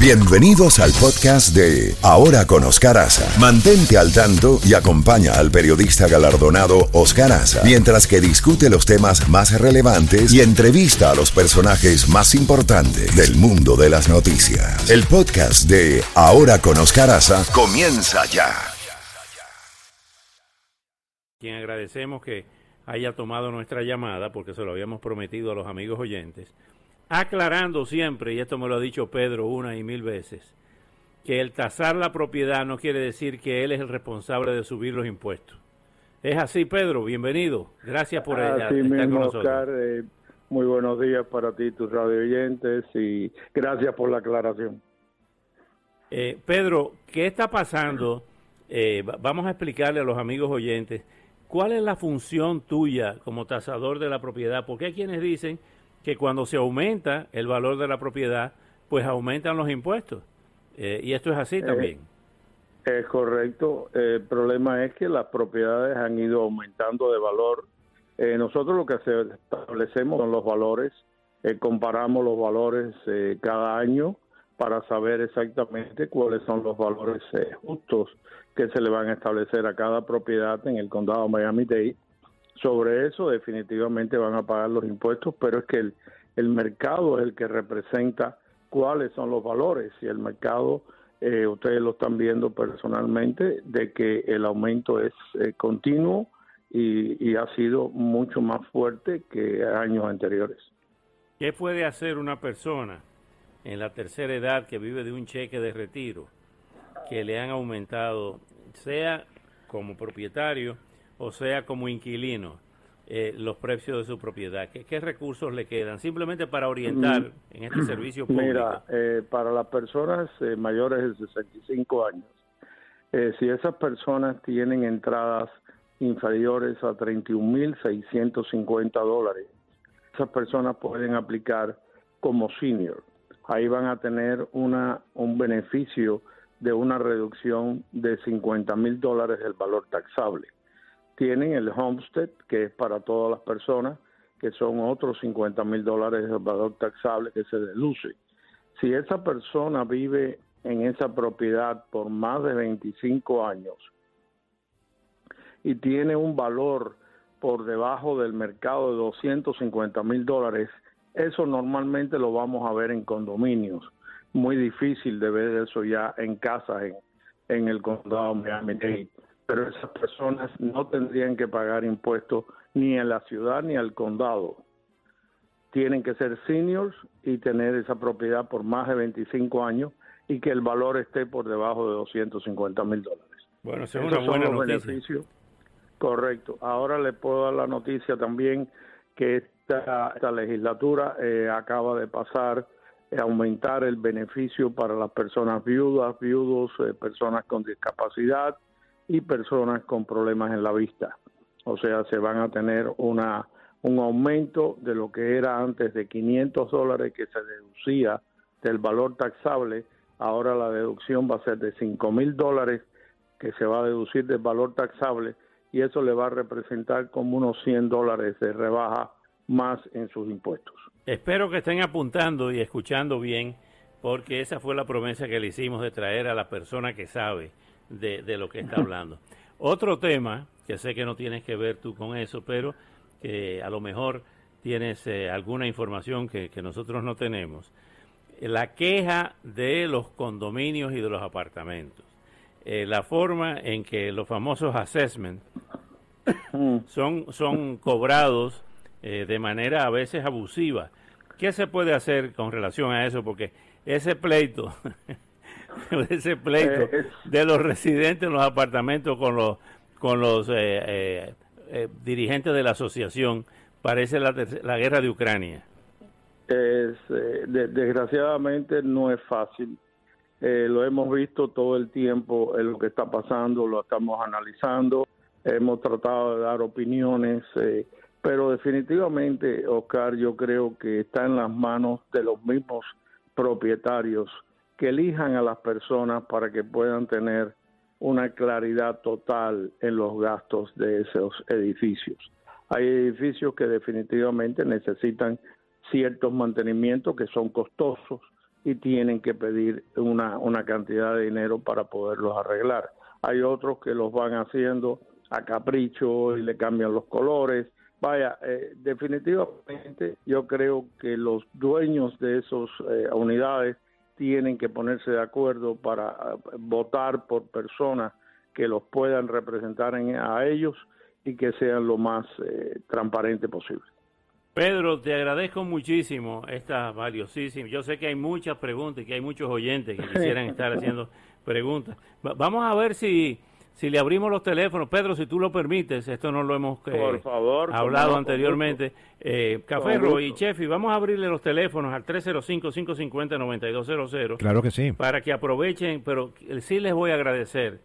Bienvenidos al podcast de Ahora con Oscar Aza. Mantente al tanto y acompaña al periodista galardonado Oscar Aza mientras que discute los temas más relevantes y entrevista a los personajes más importantes del mundo de las noticias. El podcast de Ahora con Oscar Aza comienza ya. Quien agradecemos que haya tomado nuestra llamada porque se lo habíamos prometido a los amigos oyentes aclarando siempre, y esto me lo ha dicho Pedro una y mil veces, que el tasar la propiedad no quiere decir que él es el responsable de subir los impuestos. Es así, Pedro, bienvenido. Gracias por estar con nosotros. Oscar, eh, muy buenos días para ti, tus radio oyentes, y gracias por la aclaración. Eh, Pedro, ¿qué está pasando? Eh, vamos a explicarle a los amigos oyentes cuál es la función tuya como tasador de la propiedad, porque hay quienes dicen que cuando se aumenta el valor de la propiedad, pues aumentan los impuestos. Eh, y esto es así eh, también. es correcto. El problema es que las propiedades han ido aumentando de valor. Eh, nosotros lo que establecemos son los valores, comparamos los valores cada año para saber exactamente cuáles son los valores justos que se le van a establecer a cada propiedad en el condado Miami-Dade sobre eso definitivamente van a pagar los impuestos, pero es que el, mercado es el que representa cuáles son los valores y el mercado, eh, ustedes lo están viendo personalmente, de que el aumento es eh, continuo y, y ha sido mucho más fuerte que años anteriores. ¿Qué puede hacer una persona en la tercera edad que vive de un cheque de retiro que le han aumentado, sea como propietario, o sea como inquilino, eh, los precios de su propiedad? ¿Qué, recursos le quedan? Simplemente para orientar mm. en este servicio público. Mira, eh, para las personas eh, mayores de 65 años, si esas personas tienen entradas inferiores a 31.650 dólares, esas personas pueden aplicar como senior. Ahí van a tener una, un beneficio de una reducción de 50 mil dólares del valor taxable tienen el homestead, que es para todas las personas, que son otros 50 mil dólares de valor taxable que se deduce. Si esa persona vive en esa propiedad por más de 25 años y tiene un valor por debajo del mercado de 250 mil dólares, eso normalmente lo vamos a ver en condominios. Muy difícil de ver eso ya en casas en, el condado Miami-Dade pero esas personas no tendrían que pagar impuestos ni en la ciudad ni al condado. Tienen que ser seniors y tener esa propiedad por más de 25 años y que el valor esté por debajo de 250 mil dólares. Bueno, es una buena noticia. Correcto. Ahora le puedo dar la noticia también que esta, esta legislatura eh, acaba de pasar a aumentar el beneficio para las personas viudas, viudos, eh, personas con discapacidad, y personas con problemas en la vista. O sea, se van a tener una, un aumento de lo que era antes de 500 dólares que se deducía del valor taxable. Ahora la deducción va a ser de 5 mil dólares que se va a deducir del valor taxable y eso le va a representar como unos 100 dólares de rebaja más en sus impuestos. Espero que estén apuntando y escuchando bien, porque esa fue la promesa que le hicimos de traer a la persona que sabe de, lo que está hablando. Otro tema, que sé que no tienes que ver tú con eso, pero que a lo mejor tienes eh, alguna información que, nosotros no tenemos. La queja de los condominios y de los apartamentos. Eh, la forma en que los famosos assessments son, son cobrados eh, de manera a veces abusiva. ¿Qué se puede hacer con relación a eso? Porque ese pleito ese pleito eh, de los residentes en los apartamentos con los con los eh, eh, dirigentes de la asociación parece la, la guerra de Ucrania. Es, desgraciadamente no es fácil. lo hemos visto todo el tiempo en lo que está pasando, lo estamos analizando, hemos tratado de dar opiniones, pero definitivamente, Oscar, yo creo que está en las manos de los mismos propietarios que elijan a las personas para que puedan tener una claridad total en los gastos de esos edificios. Hay edificios que definitivamente necesitan ciertos mantenimientos que son costosos, y tienen que pedir una, una cantidad de dinero para poderlos arreglar. Hay otros que los van haciendo a capricho y le cambian los colores. Vaya, eh, definitivamente yo creo que los dueños de esas eh, unidades tienen que ponerse de acuerdo para eh, votar por personas que los puedan representar a ellos y que sean lo más transparente posible. Pedro, te agradezco muchísimo esta valiosísima. Yo sé que hay muchas preguntas y que hay muchos oyentes que quisieran estar haciendo preguntas. vamos a ver si si le abrimos los teléfonos, Pedro, si tú lo permites, esto no lo hemos eh, hablado anteriormente. Eh, Café y Chefi, vamos a abrirle los teléfonos al 305-550-9200. Claro que sí. Para que aprovechen, pero sí les voy a agradecer,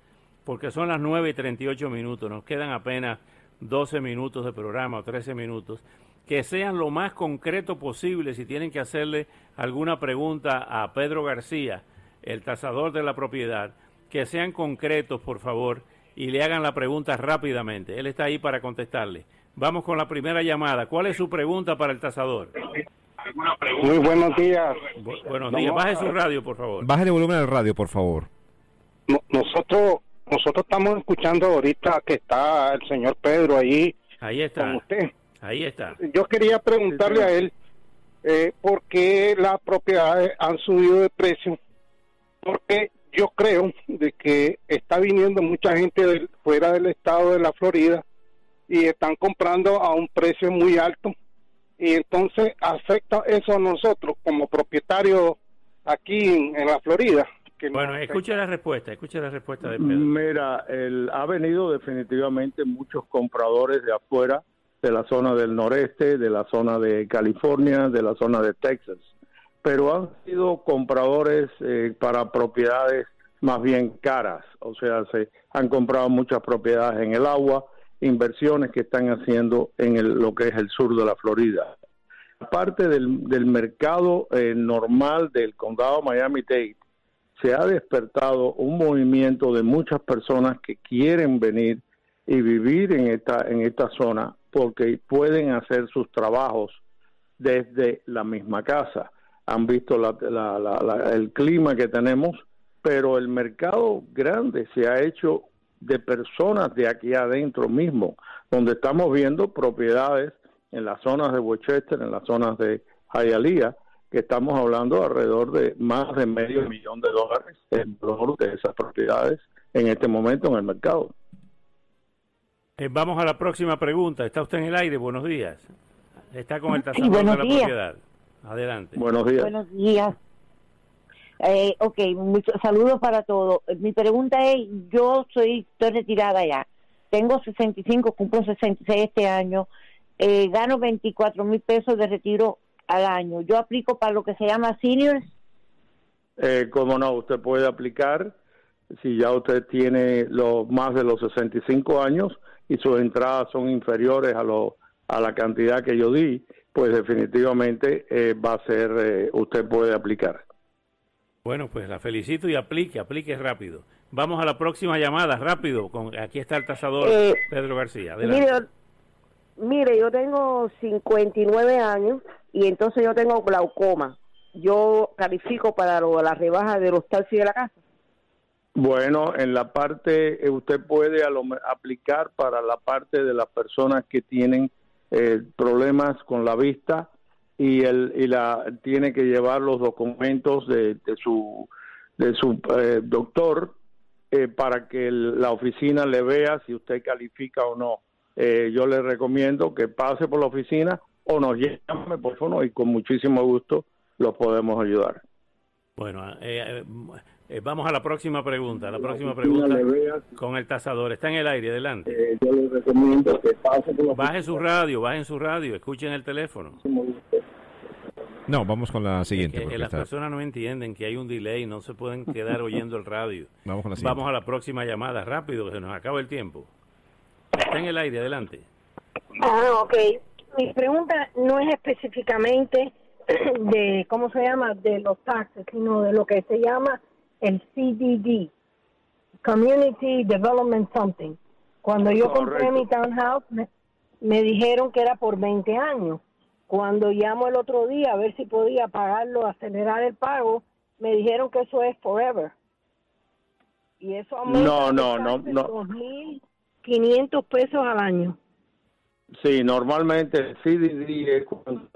porque son las 9 y 38 minutos, nos quedan apenas 12 minutos de programa o 13 minutos. Que sean lo más concreto posible si tienen que hacerle alguna pregunta a Pedro García, el tasador de la propiedad que sean concretos, por favor, y le hagan la pregunta rápidamente. Él está ahí para contestarle. Vamos con la primera llamada. ¿Cuál es su pregunta para el tasador? Muy buenos días. buenos días. Baje su radio, por favor. Baje el volumen del radio, por favor. nosotros nosotros estamos escuchando ahorita que está el señor Pedro ahí. Ahí está. Con usted. Ahí está. Yo quería preguntarle a él eh, por qué las propiedades han subido de precio. Porque yo creo de que está viniendo mucha gente fuera del estado de la Florida y están comprando a un precio muy alto y entonces afecta eso a nosotros como propietarios aquí en, la Florida. bueno, escuche la respuesta, escuche la respuesta de Pedro. Mira, el, ha venido definitivamente muchos compradores de afuera, de la zona del noreste, de la zona de California, de la zona de Texas pero han sido compradores eh, para propiedades más bien caras, o sea, se han comprado muchas propiedades en el agua, inversiones que están haciendo en lo que es el sur de la Florida. Aparte del, del mercado eh, normal del condado Miami-Dade, se ha despertado un movimiento de muchas personas que quieren venir y vivir en esta, en esta zona porque pueden hacer sus trabajos desde la misma casa han visto el clima que tenemos, pero el mercado grande se ha hecho de personas de aquí adentro mismo, donde estamos viendo propiedades en las zonas de Westchester, en las zonas de Hialeah, que estamos hablando alrededor de más de medio millón de dólares en valor de esas propiedades en este momento en el mercado. Eh, vamos a la próxima pregunta. Está usted en el aire. Buenos días. Está con el tasador de la propiedad. Adelante. Buenos días. Buenos días. Eh, ok, muchos saludos para todos. Mi pregunta es, yo soy, estoy retirada ya, tengo 65, cumplo 66 este año, eh, gano 24 mil pesos de retiro al año. ¿Yo aplico para lo que se llama seniors? Eh, Como no, usted puede aplicar si ya usted tiene los más de los 65 años y sus entradas son inferiores a, lo, a la cantidad que yo di pues definitivamente eh, va a ser, eh, usted puede aplicar. Bueno, pues la felicito y aplique, aplique rápido. Vamos a la próxima llamada, rápido. Con, aquí está el tasador eh, Pedro García. Mire, mire, yo tengo 59 años y entonces yo tengo glaucoma. Yo califico para lo, la rebaja de los taxis de la casa. Bueno, en la parte, usted puede aplicar para la parte de las personas que tienen eh, problemas con la vista y, el, y la tiene que llevar los documentos de, su, de su eh, doctor eh, para que la oficina le vea si usted califica o no. yo le recomiendo que pase por la oficina o nos llame por favor y con muchísimo gusto los podemos ayudar. Bueno, eh, vamos a la próxima pregunta. La próxima pregunta con el tasador. Está en el aire, adelante. Eh, yo les recomiendo que pase por Baje su radio, bajen su radio, escuchen el teléfono. No, vamos con la siguiente. las personas no entienden que hay un delay, no se pueden quedar oyendo el radio. Vamos, con la vamos a la próxima llamada, rápido, que se nos acaba el tiempo. Está en el aire, adelante. Ah, ok. Mi pregunta no es específicamente de, ¿cómo se llama?, de los taxes, sino de lo que se llama el CDD, Community Development Something. Cuando yo compré mi townhouse, me, dijeron que era por 20 años. Cuando llamo el otro día a ver si podía pagarlo, acelerar el pago, me dijeron que eso es forever. Y eso aumenta No, no, no, no. 2.500 pesos al año. Sí, normalmente el CDD es cuando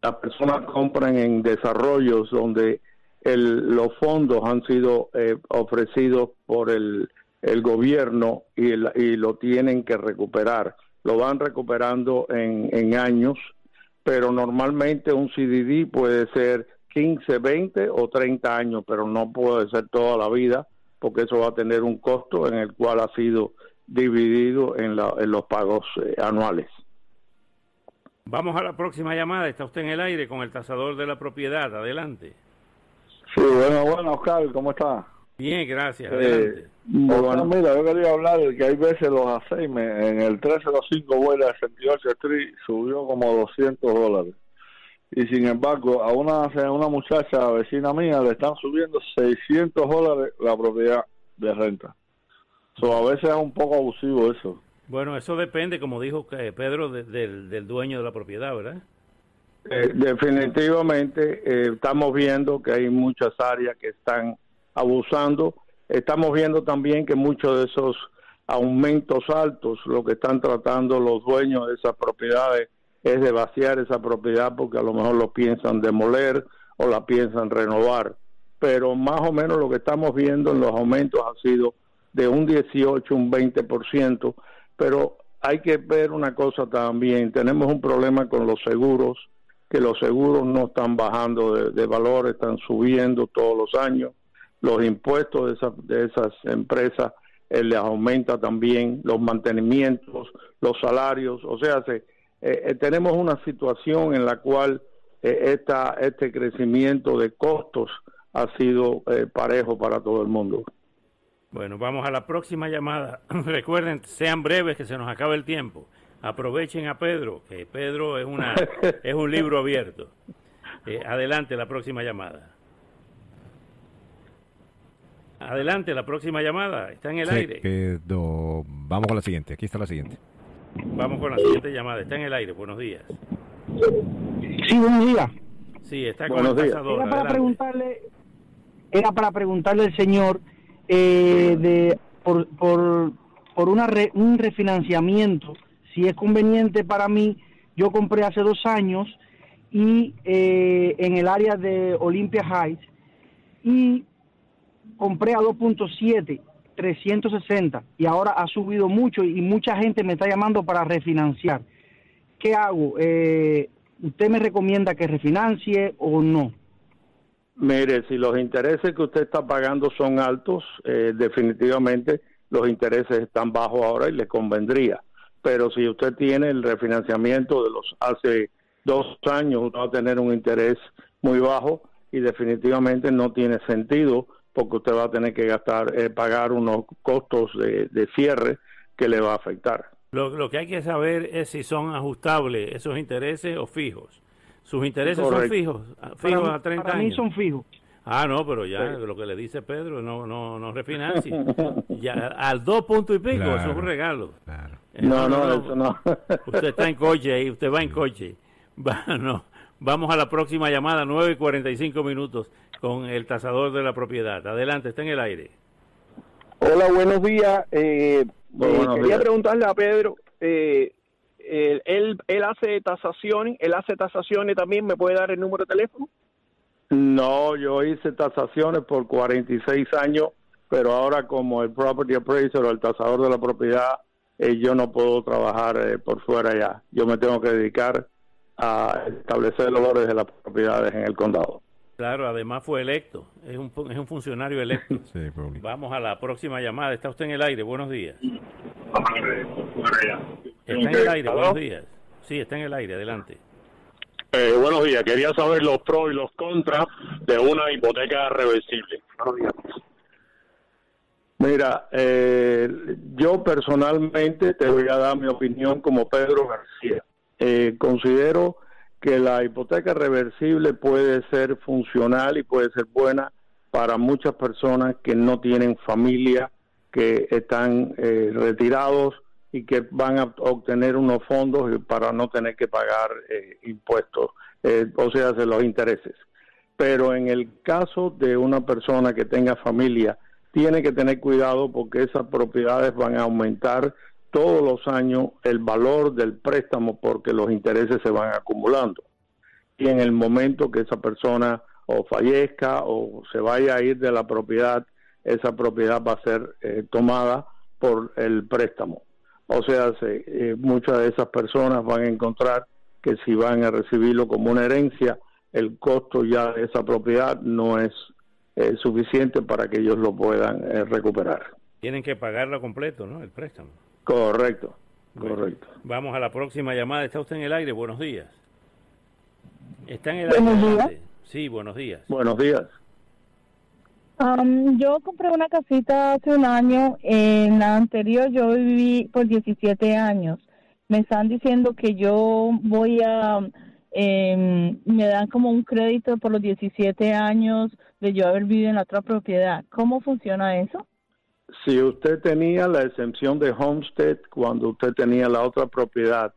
las personas compran en desarrollos donde el, los fondos han sido eh, ofrecidos por el, gobierno y, y lo tienen que recuperar. Lo van recuperando en, en años, pero normalmente un CDD puede ser 15, 20 o 30 años, pero no puede ser toda la vida porque eso va a tener un costo en el cual ha sido dividido en, la- en los pagos eh, anuales. Vamos a la próxima llamada. Está usted en el aire con el tasador de la propiedad. Adelante. Sí, bueno, bueno, Oscar, ¿cómo está? Bien, gracias. Eh, Adelante. Oscar, mira, yo quería hablar de que hay veces los aceimes en el 305 Vuela 68 Street subió como 200 dólares. Y sin embargo, a una, a una muchacha vecina mía le están subiendo 600 dólares la propiedad de renta. So, a veces es un poco abusivo eso. Bueno, eso depende, como dijo eh, Pedro, de- del, del dueño de la propiedad, ¿verdad? Eh, definitivamente eh, estamos viendo que hay muchas áreas que están abusando. Estamos viendo también que muchos de esos aumentos altos, lo que están tratando los dueños de esas propiedades es de vaciar esa propiedad porque a lo mejor lo piensan demoler o la piensan renovar. Pero más o menos lo que estamos viendo en los aumentos ha sido de un 18, un 20%, pero hay que ver una cosa también, tenemos un problema con los seguros, que los seguros no están bajando de, valor, están subiendo todos los años, los impuestos de esas, de esas empresas eh, les aumenta también, los mantenimientos, los salarios, o sea, se, eh, eh, tenemos una situación en la cual esta, este crecimiento de costos ha sido parejo para todo el mundo. Bueno, vamos a la próxima llamada. Recuerden, sean breves, que se nos acaba el tiempo. Aprovechen a Pedro, que Pedro es, una, es un libro abierto. Eh, adelante, la próxima llamada. Adelante, la próxima llamada. Está en el Se aire. quedó. Vamos con la siguiente. Aquí está la siguiente. Vamos con la siguiente llamada. Está en el aire. Buenos días. Sí, buenos días. Sí, está con Buenos el días. Era para Adelante. preguntarle, era para preguntarle al señor eh, de por por, por una re- un refinanciamiento, si es conveniente para mí. Yo compré hace dos años y eh, en el área de Olympia Heights y compré a 2.7 360 y ahora ha subido mucho y mucha gente me está llamando para refinanciar. ¿Qué hago? Eh, ¿Usted me recomienda que refinancie o no? Mire, si los intereses que usted está pagando son altos, eh, definitivamente los intereses están bajos ahora y le convendría. Pero si usted tiene el refinanciamiento de los hace dos años, usted va a tener un interés muy bajo y definitivamente no tiene sentido porque usted va a tener que gastar, eh, pagar unos costos de, de cierre que le va a afectar. Lo, lo que hay que saber es si son ajustables esos intereses o fijos. Sus intereses son Correcto. fijos, a- fijos para, a 30 para mí años. son fijos. Ah, no, pero ya lo que le dice Pedro, no no no refinancie. ya al dos puntos y pico, Claro. eso es un regalo. Claro. Eh, No, no, eso no. Usted está en coche ahí, usted va en coche. Va, no. Vamos a la próxima llamada, 9 y 45 minutos, con el tasador de la propiedad. Adelante, está en el aire. Hola, buenos días. Eh, Muy eh, buenos quería días. preguntarle a Pedro, eh, él, él, él hace tasaciones, él hace tasaciones también, ¿me puede dar el número de teléfono? No, yo hice tasaciones por 46 años, pero ahora como el property appraiser o el tasador de la propiedad, eh, yo no puedo trabajar eh, por fuera ya. Yo me tengo que dedicar a establecer los valores de las propiedades en el condado. Claro, además fue electo, es un, es un funcionario electo. Sí. Vamos a la próxima llamada, está usted en el aire, buenos días. Está en el aire, buenos días. Sí, está en el aire, adelante. Eh, buenos días, quería saber los pros y los contras de una hipoteca reversible. Mira, eh, yo personalmente te voy a dar mi opinión como Pedro García. Eh, considero que la hipoteca reversible puede ser funcional y puede ser buena para muchas personas que no tienen familia, que están eh, retirados y que van a obtener unos fondos para no tener que pagar eh, impuestos, eh, o sea, de los intereses. Pero en el caso de una persona que tenga familia, tiene que tener cuidado porque esas propiedades van a aumentar todos los años el valor del préstamo porque los intereses se van acumulando. Y en el momento que esa persona o fallezca o se vaya a ir de la propiedad, esa propiedad va a ser eh, tomada por el préstamo. O sea, eh, muchas de esas personas van a encontrar que si van a recibirlo como una herencia, el costo ya de esa propiedad no es eh, suficiente para que ellos lo puedan recuperar. Tienen que pagarlo completo, ¿no? El préstamo. Correcto, correcto. Vamos a la próxima llamada. Está usted en el aire. Buenos días. Está en el aire. Sí, buenos días. Buenos días. Um, yo compré una casita hace un año. En la anterior yo viví por 17 años. Me están diciendo que yo voy a... Eh, me dan como un crédito por los 17 años de yo haber vivido en la otra propiedad. ¿Cómo funciona eso? Si usted tenía la exención de homestead cuando usted tenía la otra propiedad,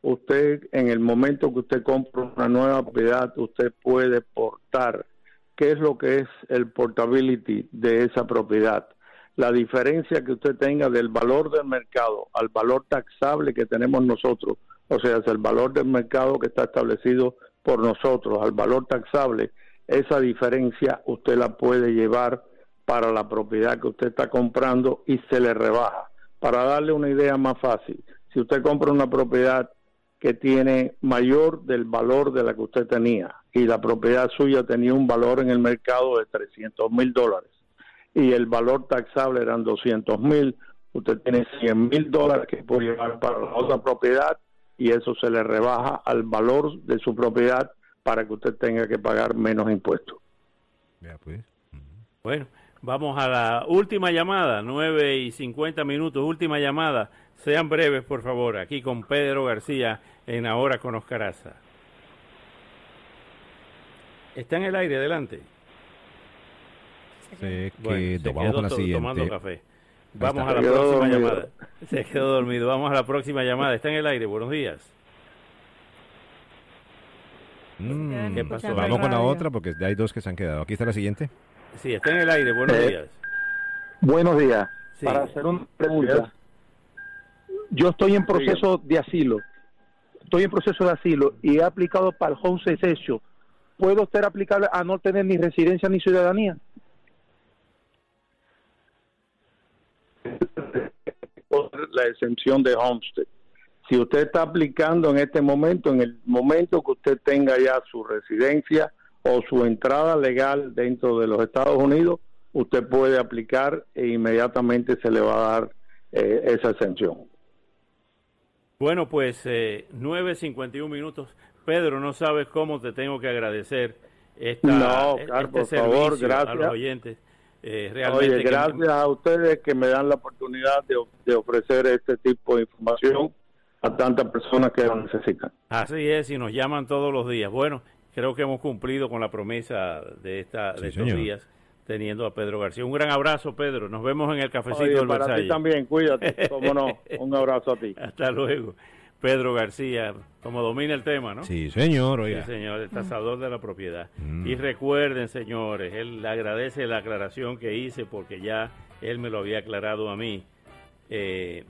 usted en el momento que usted compra una nueva propiedad, usted puede portar qué es lo que es el portability de esa propiedad. La diferencia que usted tenga del valor del mercado al valor taxable que tenemos nosotros, o sea, es el valor del mercado que está establecido por nosotros al valor taxable, esa diferencia usted la puede llevar para la propiedad que usted está comprando y se le rebaja. Para darle una idea más fácil, si usted compra una propiedad que tiene mayor del valor de la que usted tenía y la propiedad suya tenía un valor en el mercado de 300 mil dólares y el valor taxable eran 200 mil, usted tiene 100 mil dólares que puede llevar para la otra propiedad y eso se le rebaja al valor de su propiedad para que usted tenga que pagar menos impuestos. Pues. Bueno, vamos a la última llamada, 9 y 50 minutos, última llamada. Sean breves, por favor, aquí con Pedro García en Ahora con Oscaraza. Está en el aire, adelante. Se quedó, vamos con la siguiente. tomando café. Vamos a la próxima llamada. Se quedó dormido. Vamos a la próxima llamada. Está en el aire. Buenos días. Mm, ¿Qué pasó? Vamos con la otra porque hay dos que se han quedado. Aquí está la siguiente. Sí, está en el aire. Buenos eh, días. Buenos días. Para hacer una pregunta. Yo estoy en proceso de asilo. Estoy en proceso de asilo y he aplicado para el home cessation. ¿Puedo ser aplicable a no tener ni residencia ni ciudadanía? La exención de homestead. Si usted está aplicando en este momento, en el momento que usted tenga ya su residencia o su entrada legal dentro de los Estados Unidos, usted puede aplicar e inmediatamente se le va a dar eh, esa exención. Bueno, pues eh, 9.51 minutos. Pedro, no sabes cómo te tengo que agradecer esta, no, este por favor, gracias. a los oyentes. Eh, realmente Oye, gracias a ustedes que me dan la oportunidad de, de, ofrecer este tipo de información a tantas personas que lo necesitan. Así es, y nos llaman todos los días. Bueno, creo que hemos cumplido con la promesa de, esta, de estos días teniendo a Pedro García. Un gran abrazo, Pedro. Nos vemos en el cafecito Oye, del para ti también, cuídate, cómo no. Un abrazo a ti. Hasta luego. Pedro García, como domina el tema, ¿no? Sí, señor, oiga. Sí, señor, el tasador de la propiedad. Mm. Y recuerden, señores, él agradece la aclaración que hice porque ya él me lo había aclarado a mí. Eh,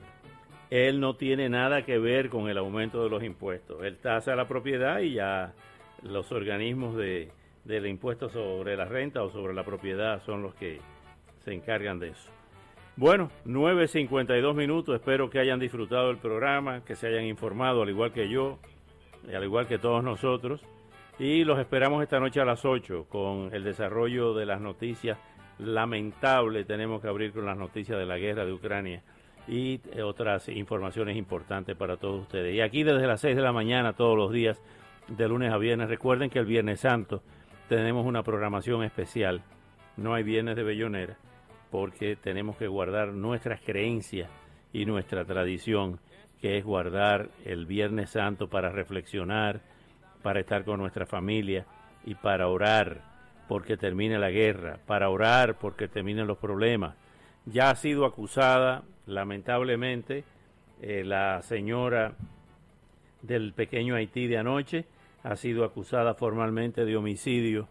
él no tiene nada que ver con el aumento de los impuestos. Él tasa la propiedad y ya los organismos de, del impuesto sobre la renta o sobre la propiedad son los que se encargan de eso. Bueno, 9.52 minutos, espero que hayan disfrutado el programa, que se hayan informado al igual que yo, al igual que todos nosotros, y los esperamos esta noche a las 8 con el desarrollo de las noticias. Lamentable, tenemos que abrir con las noticias de la guerra de Ucrania y otras informaciones importantes para todos ustedes. Y aquí desde las 6 de la mañana todos los días, de lunes a viernes, recuerden que el Viernes Santo tenemos una programación especial. No hay viernes de bellonera porque tenemos que guardar nuestras creencias y nuestra tradición, que es guardar el Viernes Santo para reflexionar, para estar con nuestra familia y para orar porque termine la guerra, para orar porque terminen los problemas. Ya ha sido acusada, lamentablemente, Eh, la señora del pequeño Haití de anoche ha sido acusada formalmente de homicidio.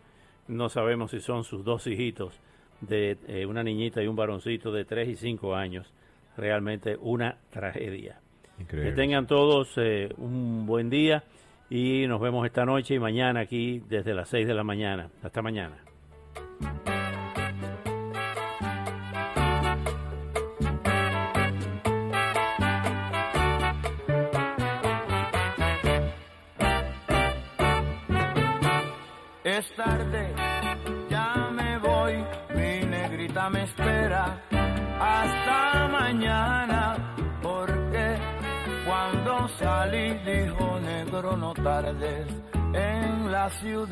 No sabemos si son sus dos hijitos, de eh, una niñita y un varoncito de 3 y 5 años. Realmente una tragedia. Que tengan todos eh, un buen día y nos vemos esta noche y mañana aquí desde las 6 de la mañana. Hasta mañana. Me espera hasta mañana, porque cuando salí dijo negro no tardes en la ciudad.